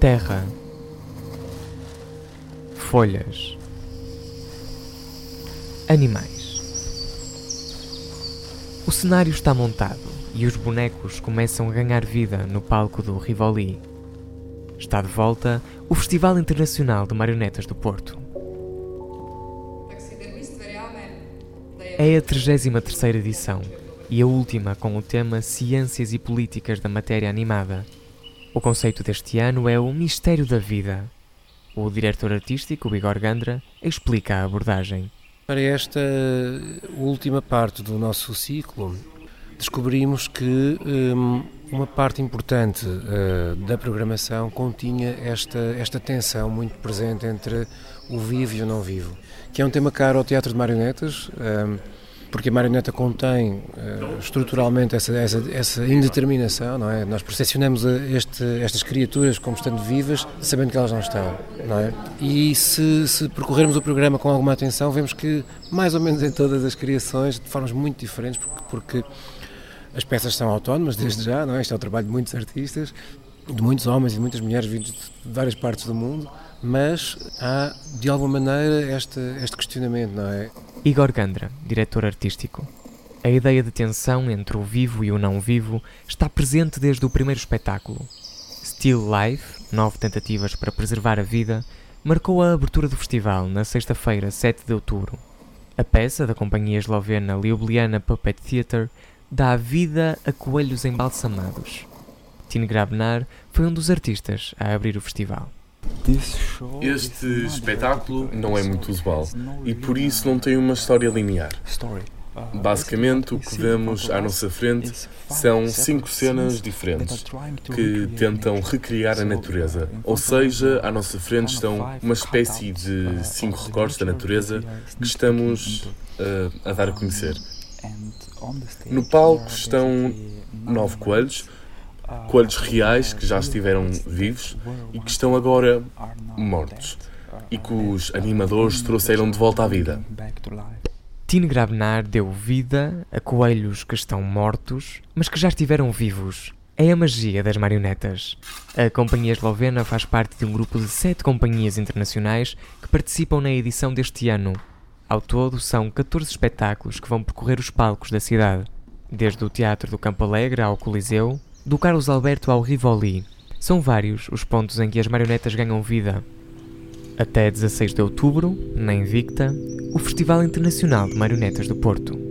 Terra. Folhas. Animais. O cenário está montado e os bonecos começam a ganhar vida no palco do Rivoli. Está de volta o Festival Internacional de Marionetas do Porto. É a 33 edição e a última com o tema Ciências e Políticas da Matéria Animada. O conceito deste ano é o Mistério da Vida. O diretor artístico, Igor Gandra, explica a abordagem. Para esta última parte do nosso ciclo, descobrimos que um, uma parte importante uh, da programação continha esta, esta tensão muito presente entre o vivo e o não vivo, que é um tema caro ao teatro de marionetas. Um, porque a marioneta contém uh, estruturalmente essa, essa, essa, indeterminação, não é? Nós percepcionamos este, estas criaturas como estando vivas, sabendo que elas não estão, não é? E se, se, percorrermos o programa com alguma atenção, vemos que, mais ou menos em todas as criações, de formas muito diferentes, porque, porque as peças são autónomas desde já, não é? Este é o trabalho de muitos artistas, de muitos homens e de muitas mulheres vindos de várias partes do mundo, mas há, de alguma maneira, este, este questionamento, não é? Igor Gandra, diretor artístico. A ideia de tensão entre o vivo e o não vivo está presente desde o primeiro espetáculo. Still Life, nove tentativas para preservar a vida, marcou a abertura do festival na sexta-feira, 7 de outubro. A peça da companhia eslovena Ljubljana Puppet Theatre dá vida a coelhos embalsamados. Tine Grabnar foi um dos artistas a abrir o festival. Este espetáculo não é muito usual e por isso não tem uma história linear. Basicamente, o que vemos à nossa frente são cinco cenas diferentes que tentam recriar a natureza. Ou seja, à nossa frente estão uma espécie de cinco recortes da natureza que estamos uh, a dar a conhecer. No palco estão nove coelhos coelhos reais que já estiveram vivos e que estão agora mortos e que os animadores trouxeram de volta à vida. Tine Grabnar deu vida a coelhos que estão mortos, mas que já estiveram vivos. É a magia das marionetas. A companhia eslovena faz parte de um grupo de sete companhias internacionais que participam na edição deste ano. Ao todo, são 14 espetáculos que vão percorrer os palcos da cidade, desde o Teatro do Campo Alegre ao Coliseu, do Carlos Alberto ao Rivoli. São vários os pontos em que as marionetas ganham vida. Até 16 de outubro, na Invicta, o Festival Internacional de Marionetas do Porto.